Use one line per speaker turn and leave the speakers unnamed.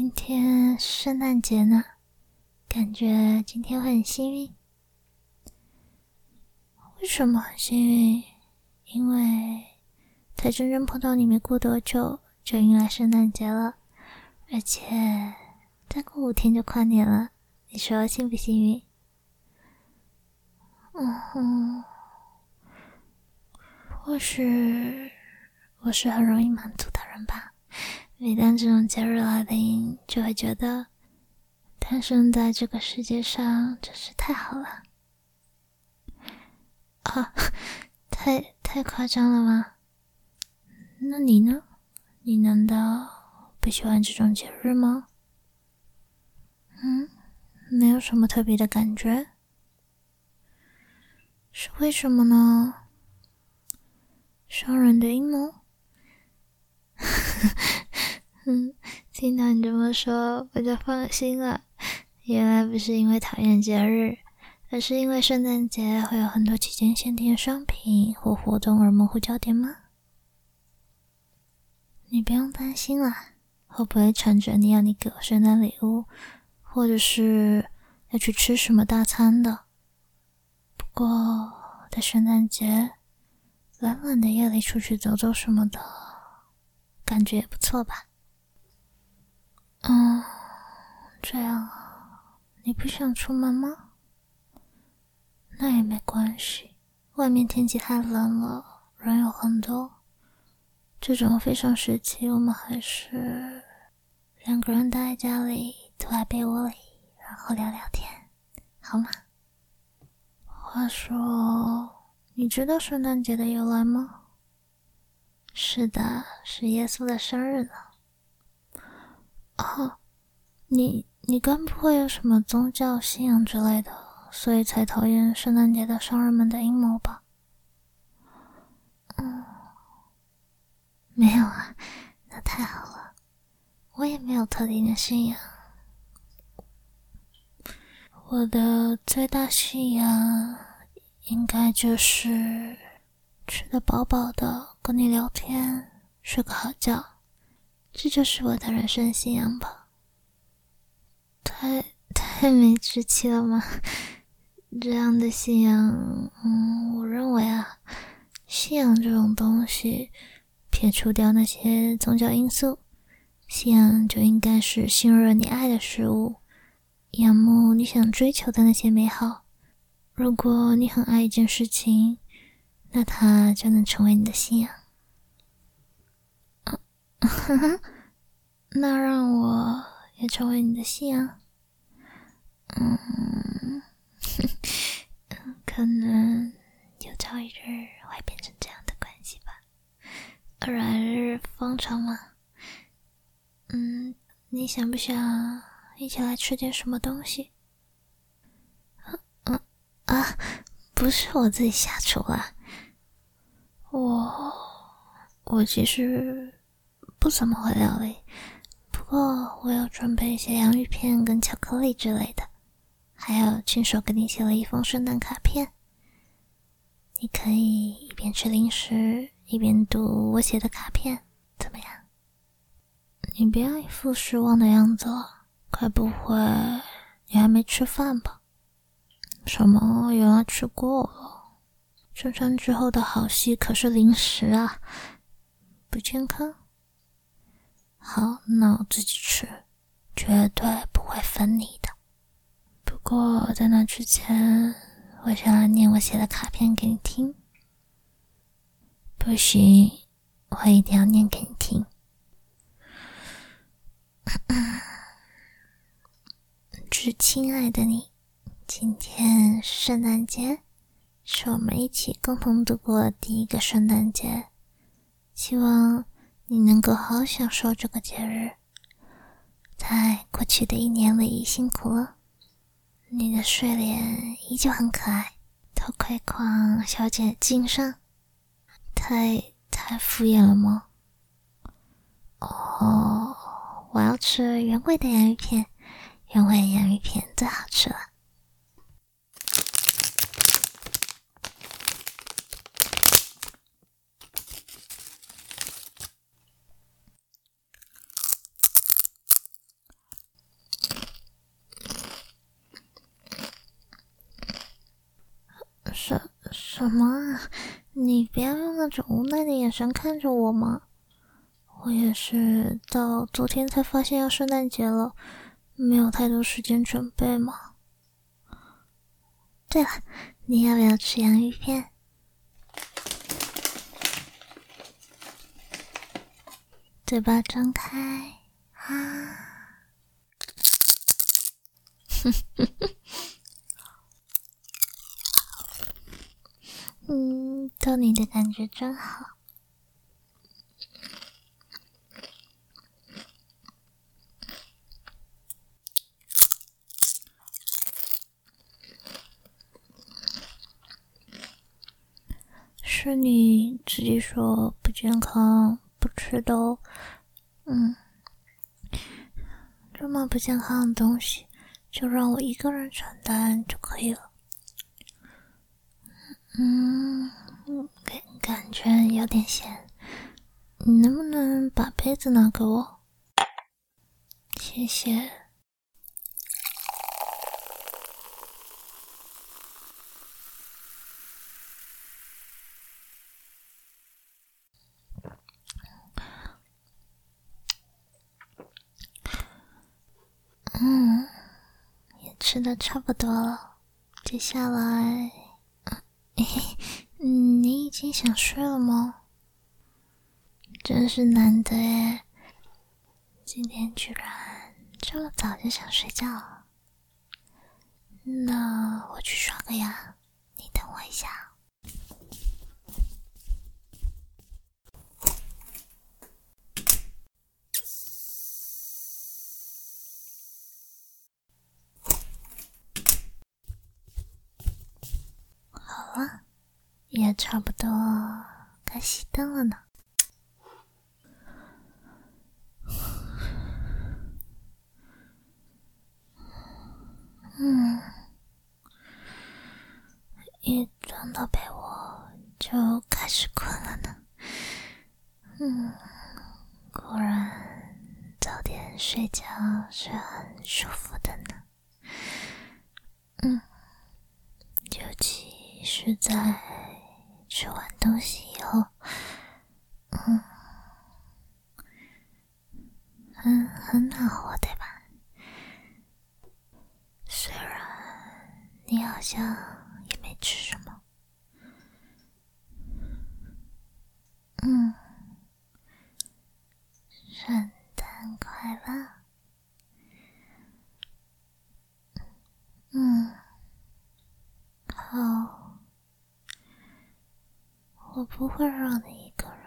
今天圣诞节呢，感觉今天会很幸运。为什么很幸运？因为才真正碰到你没过多久，就迎来圣诞节了，而且再过五天就跨年了。你说幸不幸运？嗯哼，或许我是很容易满足的人吧。每当这种节日来临，就会觉得诞生在这个世界上真是太好了。啊，太太夸张了吗？那你呢？你难道不喜欢这种节日吗？嗯，没有什么特别的感觉，是为什么呢？商人的阴谋。嗯，听到你这么说，我就放心了。原来不是因为讨厌节日，而是因为圣诞节会有很多期间限定的商品或活动而模糊焦点吗？你不用担心啦，会不会缠着你要你给我圣诞礼物，或者是要去吃什么大餐的？不过在圣诞节，冷冷的夜里出去走走什么的，感觉也不错吧？嗯，这样啊，你不想出门吗？那也没关系，外面天气太冷了，人有很多。这种非常时期，我们还是两个人待在家里，躲在被窝里，然后聊聊天，好吗？话说，你知道圣诞节的由来吗？是的，是耶稣的生日呢。啊，你你该不会有什么宗教信仰之类的，所以才讨厌圣诞节的商人们的阴谋吧？嗯，没有啊，那太好了。我也没有特定的信仰，我的最大信仰应该就是吃得饱饱的，跟你聊天，睡个好觉。这就是我的人生信仰吧？太太没志气了吗？这样的信仰，嗯，我认为啊，信仰这种东西，撇除掉那些宗教因素，信仰就应该是信任你爱的事物，仰慕你想追求的那些美好。如果你很爱一件事情，那它就能成为你的信仰。那让我也成为你的信仰？嗯，可能有朝一日会变成这样的关系吧。来日方长嘛。嗯，你想不想一起来吃点什么东西？啊，不是我自己下厨啊。我我其实。不怎么会料理，不过我有准备一些洋芋片跟巧克力之类的，还有亲手给你写了一封圣诞卡片。你可以一边吃零食一边读我写的卡片，怎么样？你别一副失望的样子了，该不会你还没吃饭吧？什么？原来吃过了？吃餐之后的好戏可是零食啊，不健康。好，那我自己吃，绝对不会分你的。不过在那之前，我想要念我写的卡片给你听。不行，我一定要念给你听。致亲爱的你，今天是圣诞节，是我们一起共同度过的第一个圣诞节，希望。你能够好享受这个节日，在过去的一年里辛苦了。你的睡脸依旧很可爱，偷窥狂小姐敬上，太太敷衍了吗？哦，我要吃原味的洋芋片，原味洋芋片最好吃了。什么啊？你不要用那种无奈的眼神看着我嘛！我也是到昨天才发现要圣诞节了，没有太多时间准备嘛。对了，你要不要吃洋芋片？嘴巴张开啊！哼哼哼哼哼哼。嗯，逗你的感觉真好。是你自己说不健康不吃的，嗯，这么不健康的东西，就让我一个人承担就可以了。嗯，感感觉有点咸，你能不能把杯子拿给我？谢谢。嗯，也吃的差不多了，接下来。嗯你已经想睡了吗？真是难得耶！今天居然这么早就想睡觉了。那我去刷个牙，你等我一下。好了。也差不多该熄灯了呢。嗯，一钻到被窝就开始困了呢。嗯，果然早点睡觉是很舒服的呢。嗯，尤其是在。吃完东西以后，嗯，很很暖和，对吧？虽然你好像也没吃什么，嗯，圣诞快乐，嗯，好。我不会让你一个人，